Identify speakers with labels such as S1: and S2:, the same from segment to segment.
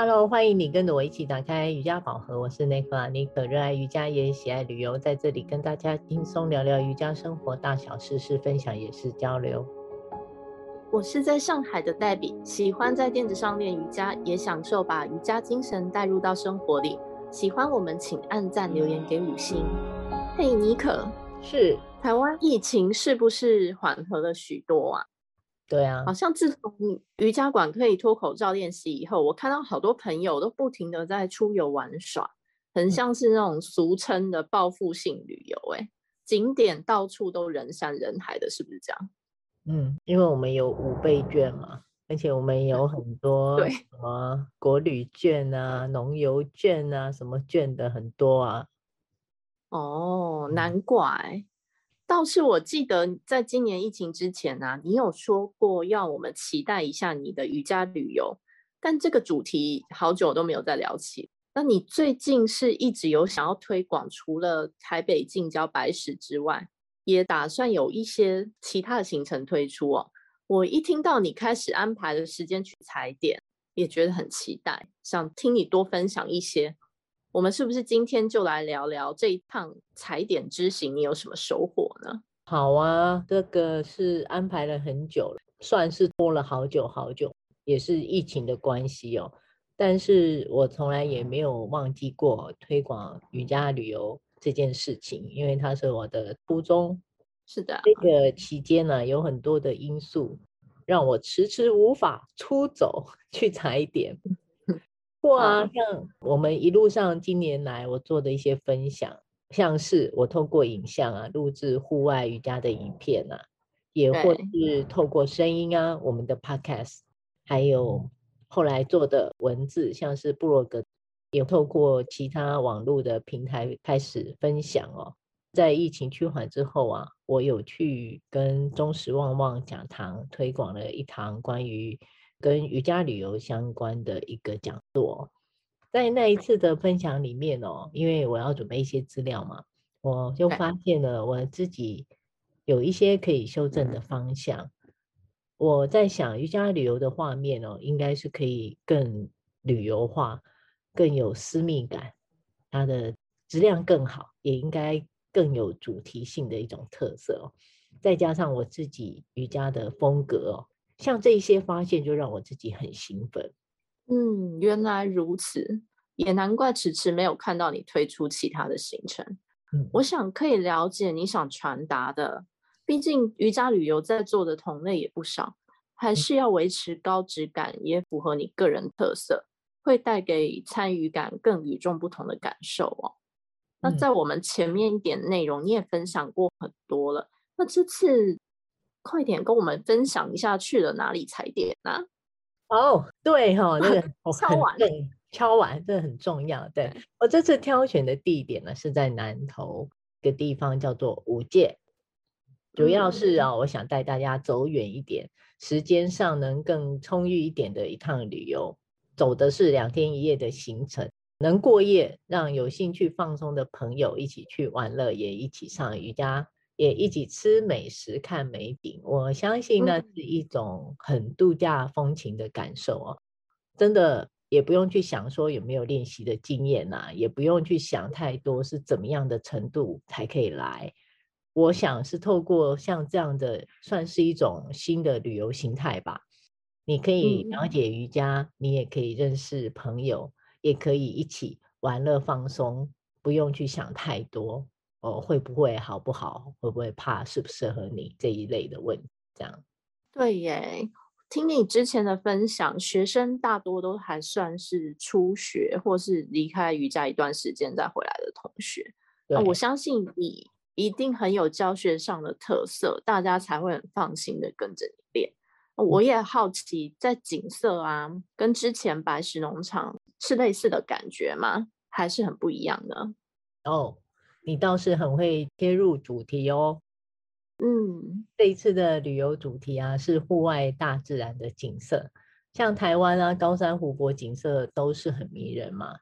S1: Hello，欢迎你跟着我一起打开瑜伽宝盒。我是内克啊，妮可热爱瑜伽也喜爱旅游，在这里跟大家轻松聊聊瑜伽生活大小事，是分享也是交流。
S2: 我是在上海的黛比，喜欢在垫子上练瑜伽，也享受把瑜伽精神带入到生活里。喜欢我们请按赞留言给五星。嘿、hey，妮可，
S1: 是
S2: 台湾疫情是不是缓和了许多啊？
S1: 对啊，
S2: 好像自从瑜伽馆可以脱口罩练习以后，我看到好多朋友都不停的在出游玩耍，很像是那种俗称的报复性旅游。哎，景点到处都人山人海的，是不是这样？
S1: 嗯，因为我们有五倍券嘛，而且我们有 很多什么国旅券啊、农游券啊，什么券的很多啊。
S2: 哦，难怪。倒是我记得，在今年疫情之前啊，你有说过要我们期待一下你的瑜伽旅游，但这个主题好久都没有再聊起。那你最近是一直有想要推广，除了台北近郊白石之外，也打算有一些其他的行程推出哦。我一听到你开始安排的时间去踩点，也觉得很期待，想听你多分享一些。我们是不是今天就来聊聊这一趟踩点之行，你有什么收获呢？
S1: 好啊，这个是安排了很久了，算是拖了好久好久，也是疫情的关系哦。但是我从来也没有忘记过推广瑜伽旅游这件事情，因为它是我的初衷。
S2: 是的，
S1: 这个期间呢，有很多的因素让我迟迟无法出走 去踩点。啊，像我们一路上今年来我做的一些分享，像是我透过影像啊录制户外瑜伽的影片啊，也或是透过声音啊，我们的 podcast，还有后来做的文字，像是部落格，也透过其他网络的平台开始分享哦。在疫情趋缓之后啊，我有去跟中石旺旺讲堂推广了一堂关于。跟瑜伽旅游相关的一个讲座，在那一次的分享里面哦，因为我要准备一些资料嘛，我就发现了我自己有一些可以修正的方向。我在想，瑜伽旅游的画面哦，应该是可以更旅游化，更有私密感，它的质量更好，也应该更有主题性的一种特色哦。再加上我自己瑜伽的风格哦。像这些发现，就让我自己很兴奋。
S2: 嗯，原来如此，也难怪迟迟没有看到你推出其他的行程。
S1: 嗯，
S2: 我想可以了解你想传达的。毕竟瑜伽旅游在做的同类也不少，还是要维持高质感，也符合你个人特色，会带给参与感更与众不同的感受哦。那在我们前面一点内容，你也分享过很多了。那这次。快点跟我们分享一下去了哪里踩点啊？
S1: 哦，对哈、哦，那个
S2: 敲碗，
S1: 对，敲碗这很重要。对，我这次挑选的地点呢是在南投一个地方叫做五界，主要是啊、哦嗯，我想带大家走远一点，时间上能更充裕一点的一趟旅游。走的是两天一夜的行程，能过夜，让有兴趣放松的朋友一起去玩乐，也一起上瑜伽。也一起吃美食、看美景，我相信那是一种很度假风情的感受哦。真的也不用去想说有没有练习的经验呐，也不用去想太多是怎么样的程度才可以来。我想是透过像这样的，算是一种新的旅游形态吧。你可以了解瑜伽，你也可以认识朋友，也可以一起玩乐放松，不用去想太多。哦，会不会好不好？会不会怕？适不适合你这一类的问题？这样。对
S2: 耶，听你之前的分享，学生大多都还算是初学或是离开瑜伽一段时间再回来的同学。那我相信你一定很有教学上的特色，大家才会很放心的跟着你练。我也好奇，在景色啊，跟之前白石农场是类似的感觉吗？还是很不一样呢？
S1: 哦。你倒是很会切入主题哦，
S2: 嗯，
S1: 这一次的旅游主题啊是户外大自然的景色，像台湾啊高山湖泊景色都是很迷人嘛。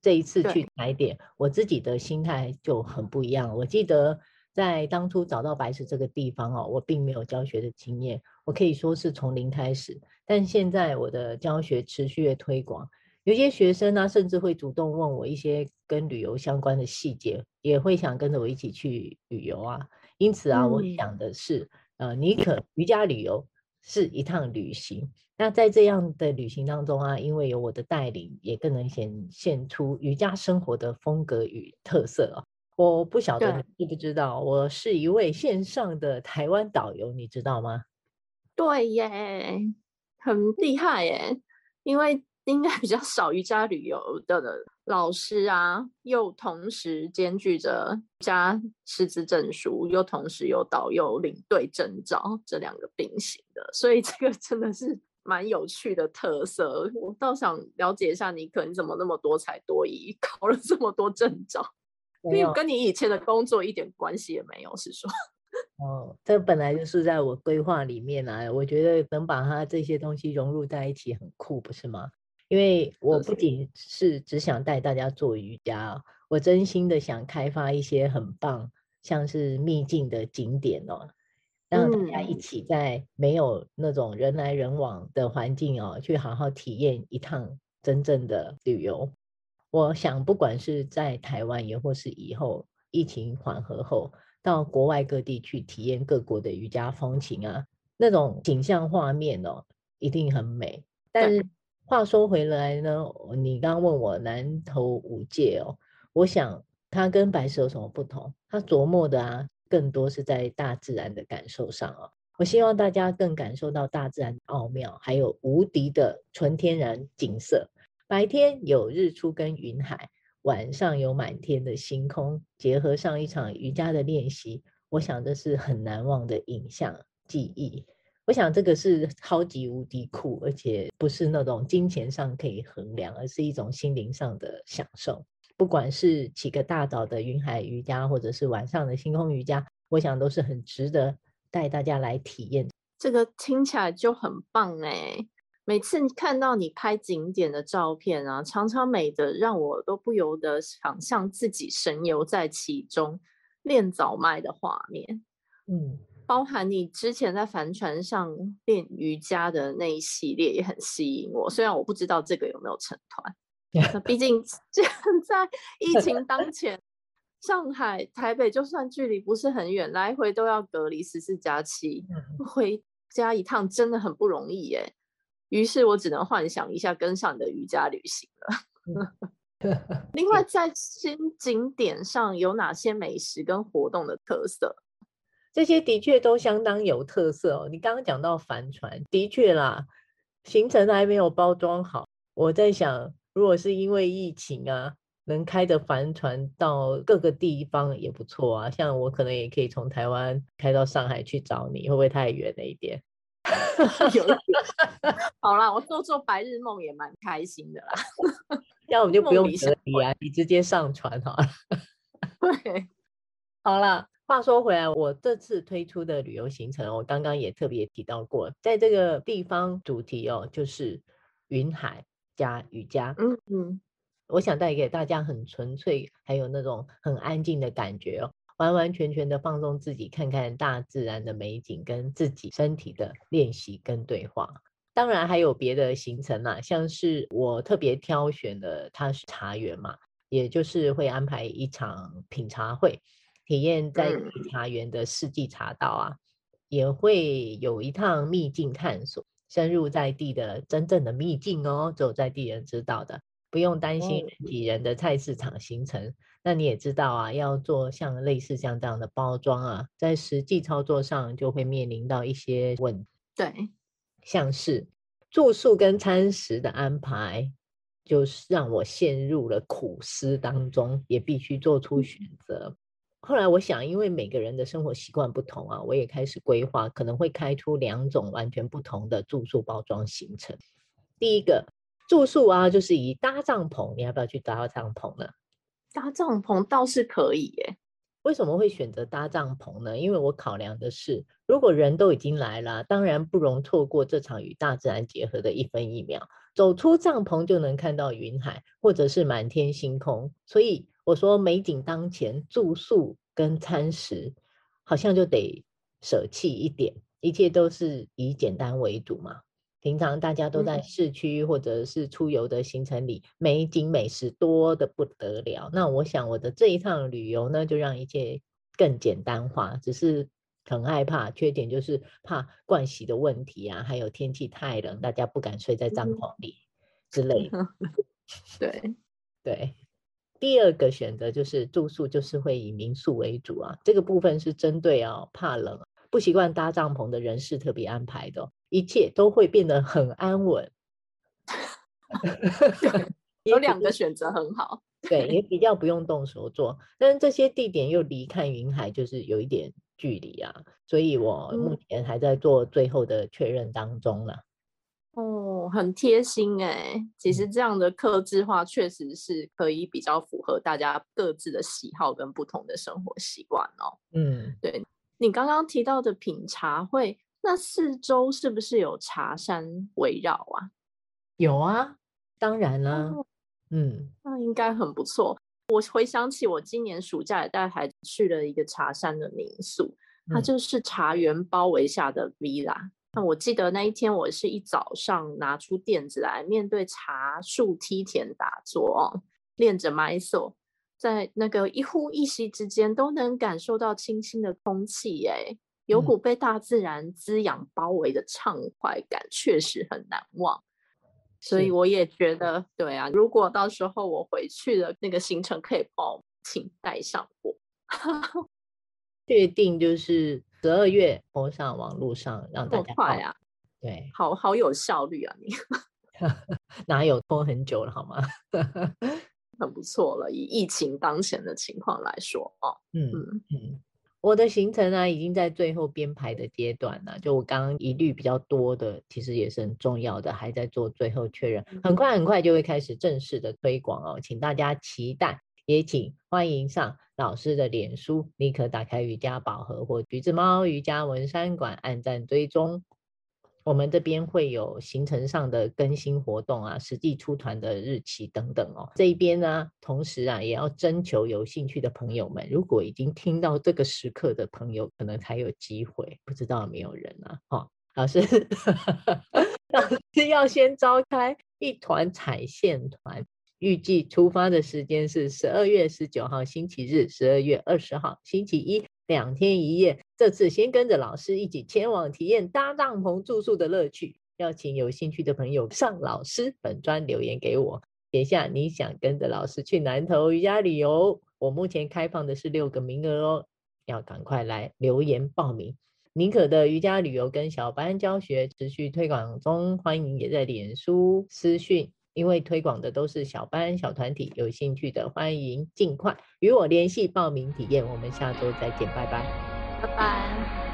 S1: 这一次去踩点，我自己的心态就很不一样。我记得在当初找到白石这个地方哦，我并没有教学的经验，我可以说是从零开始。但现在我的教学持续的推广，有些学生呢、啊，甚至会主动问我一些跟旅游相关的细节，也会想跟着我一起去旅游啊。因此啊，嗯、我想的是，呃，尼可瑜伽旅游是一趟旅行。那在这样的旅行当中啊，因为有我的带领，也更能显现出瑜伽生活的风格与特色啊。我不晓得你知不知道，我是一位线上的台湾导游，你知道吗？
S2: 对耶，很厉害耶，因为。应该比较少瑜伽旅游的老师啊，又同时兼具着瑜伽师资证书，又同时有导游领队证照，这两个并行的，所以这个真的是蛮有趣的特色。我倒想了解一下，妮可你怎么那么多才多艺，考了这么多证照？没有，跟你以前的工作一点关系也没有，是说？
S1: 哦，这本来就是在我规划里面啊，我觉得能把它这些东西融入在一起很酷，不是吗？因为我不仅是只想带大家做瑜伽，我真心的想开发一些很棒，像是秘境的景点哦，让大家一起在没有那种人来人往的环境哦，去好好体验一趟真正的旅游。我想，不管是在台湾，也或是以后疫情缓和后，到国外各地去体验各国的瑜伽风情啊，那种景象画面哦，一定很美。但是。话说回来呢，你刚问我南投五界哦，我想它跟白石有什么不同？它琢磨的啊，更多是在大自然的感受上啊。我希望大家更感受到大自然的奥妙，还有无敌的纯天然景色。白天有日出跟云海，晚上有满天的星空，结合上一场瑜伽的练习，我想这是很难忘的影像记忆。我想这个是超级无敌酷，而且不是那种金钱上可以衡量，而是一种心灵上的享受。不管是起个大早的云海瑜伽，或者是晚上的星空瑜伽，我想都是很值得带大家来体验。
S2: 这个听起来就很棒哎！每次看到你拍景点的照片啊，常常美的让我都不由得想象自己神游在其中，练早麦的画面。嗯。包含你之前在帆船上练瑜伽的那一系列也很吸引我，虽然我不知道这个有没有成团，毕竟 现在疫情当前，上海、台北就算距离不是很远，来回都要隔离十四加七，回家一趟真的很不容易耶。于是我只能幻想一下跟上你的瑜伽旅行了。另外，在新景点上有哪些美食跟活动的特色？
S1: 这些的确都相当有特色哦。你刚刚讲到帆船，的确啦，行程还没有包装好。我在想，如果是因为疫情啊，能开着帆船到各个地方也不错啊。像我可能也可以从台湾开到上海去找你，会不会太远了一点？
S2: 有点，好啦，我做做白日梦也蛮开心的啦。
S1: 这样我们就不用隔离啊，你直接上船好了。
S2: 对，
S1: 好了。话说回来，我这次推出的旅游行程，我刚刚也特别提到过，在这个地方主题哦，就是云海加瑜伽。嗯嗯，我想带给大家很纯粹，还有那种很安静的感觉哦，完完全全的放松自己，看看大自然的美景，跟自己身体的练习跟对话。当然还有别的行程啊，像是我特别挑选的，它是茶园嘛，也就是会安排一场品茶会。体验在茶园的四季茶道啊，嗯、也会有一趟秘境探索，深入在地的真正的秘境哦，只有在地人知道的，不用担心人挤人的菜市场行程。嗯、那你也知道啊，要做像类似像这样的包装啊，在实际操作上就会面临到一些问题。
S2: 对，
S1: 像是住宿跟餐食的安排，就是让我陷入了苦思当中，也必须做出选择。嗯后来我想，因为每个人的生活习惯不同啊，我也开始规划，可能会开出两种完全不同的住宿包装行程。第一个住宿啊，就是以搭帐篷，你要不要去搭帐篷呢？
S2: 搭帐篷倒是可以耶。
S1: 为什么会选择搭帐篷呢？因为我考量的是，如果人都已经来了，当然不容错过这场与大自然结合的一分一秒。走出帐篷就能看到云海，或者是满天星空，所以。我说美景当前，住宿跟餐食好像就得舍弃一点，一切都是以简单为主嘛。平常大家都在市区或者是出游的行程里，美景美食多的不得了。那我想我的这一趟旅游呢，就让一切更简单化。只是很害怕，缺点就是怕盥洗的问题啊，还有天气太冷，大家不敢睡在帐篷里之类的。
S2: 对
S1: 对，第二个选择就是住宿，就是会以民宿为主啊。这个部分是针对啊怕冷、不习惯搭帐篷的人士特别安排的。一切都会变得很安稳，
S2: 有两个选择很好，
S1: 对，也 比较不用动手做。但是这些地点又离看云海就是有一点距离啊，所以我目前还在做最后的确认当中呢。
S2: 哦，很贴心哎，其实这样的客制化确实是可以比较符合大家各自的喜好跟不同的生活习惯哦。
S1: 嗯，
S2: 对，你刚刚提到的品茶会。那四周是不是有茶山围绕啊？
S1: 有啊，当然了。哦、嗯，
S2: 那应该很不错。我回想起我今年暑假也带孩子去了一个茶山的民宿，它就是茶园包围下的 villa。嗯、那我记得那一天我是一早上拿出垫子来，面对茶树梯田打坐，练着埋首，在那个一呼一吸之间都能感受到清新的空气，哎。有股被大自然滋养包围的畅快感，确实很难忘。所以我也觉得，对啊，如果到时候我回去的那个行程可以报，请带上我。
S1: 确定就是十二月播上网络上让大家
S2: 快啊！对，好好有效率啊！你
S1: 哪有拖很久了好吗？
S2: 很不错了，以疫情当前的情况来说哦。
S1: 嗯嗯。嗯我的行程呢、啊，已经在最后编排的阶段了。就我刚刚疑虑比较多的，其实也是很重要的，还在做最后确认。很快很快就会开始正式的推广哦，请大家期待，也请欢迎上老师的脸书，立刻打开瑜伽宝盒或橘子猫瑜伽文山馆，按赞追踪。我们这边会有行程上的更新活动啊，实际出团的日期等等哦。这一边呢，同时啊，也要征求有兴趣的朋友们。如果已经听到这个时刻的朋友，可能才有机会。不知道有没有人啊？哦，老师，老师要先召开一团踩线团，预计出发的时间是十二月十九号星期日，十二月二十号星期一。两天一夜，这次先跟着老师一起前往体验搭帐篷住宿的乐趣。邀请有兴趣的朋友上老师本专留言给我，写下你想跟着老师去南投瑜伽旅游。我目前开放的是六个名额哦，要赶快来留言报名。宁可的瑜伽旅游跟小班教学持续推广中，欢迎也在脸书私讯。因为推广的都是小班小团体，有兴趣的欢迎尽快与我联系报名体验。我们下周再见，拜拜，
S2: 拜拜。